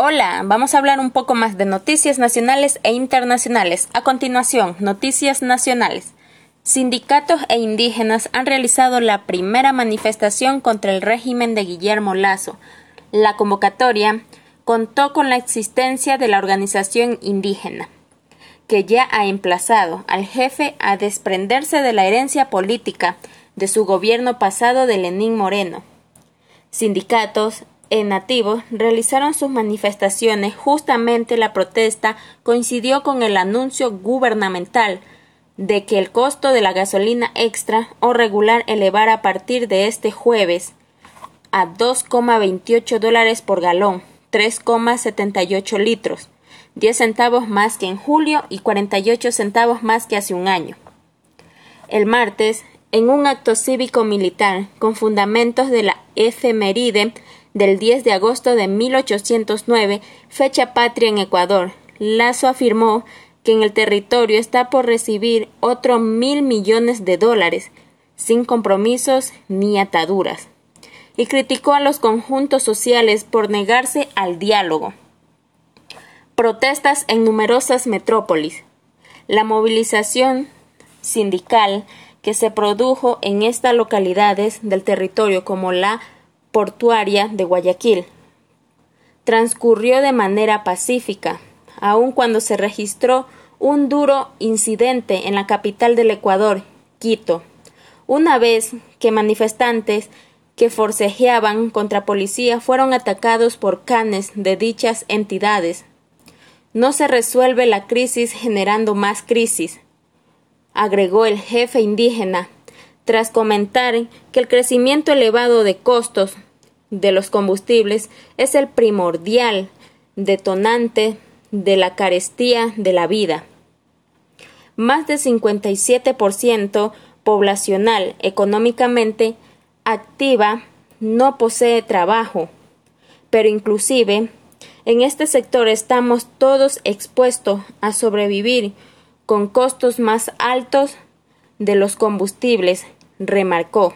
Hola, vamos a hablar un poco más de noticias nacionales e internacionales. A continuación, noticias nacionales. Sindicatos e indígenas han realizado la primera manifestación contra el régimen de Guillermo Lazo. La convocatoria contó con la existencia de la organización indígena, que ya ha emplazado al jefe a desprenderse de la herencia política de su gobierno pasado de Lenín Moreno. Sindicatos, nativos realizaron sus manifestaciones justamente la protesta coincidió con el anuncio gubernamental de que el costo de la gasolina extra o regular elevara a partir de este jueves a 2,28 dólares por galón, 3,78 litros, 10 centavos más que en julio y 48 centavos más que hace un año. El martes, en un acto cívico militar con fundamentos de la efeméride del 10 de agosto de 1809, fecha patria en Ecuador. Lazo afirmó que en el territorio está por recibir otros mil millones de dólares, sin compromisos ni ataduras, y criticó a los conjuntos sociales por negarse al diálogo. Protestas en numerosas metrópolis. La movilización sindical que se produjo en estas localidades del territorio como la portuaria de Guayaquil. Transcurrió de manera pacífica, aun cuando se registró un duro incidente en la capital del Ecuador, Quito, una vez que manifestantes que forcejeaban contra policía fueron atacados por canes de dichas entidades. No se resuelve la crisis generando más crisis, agregó el jefe indígena tras comentar que el crecimiento elevado de costos de los combustibles es el primordial detonante de la carestía de la vida. Más del 57% poblacional económicamente activa no posee trabajo, pero inclusive en este sector estamos todos expuestos a sobrevivir con costos más altos de los combustibles remarcó.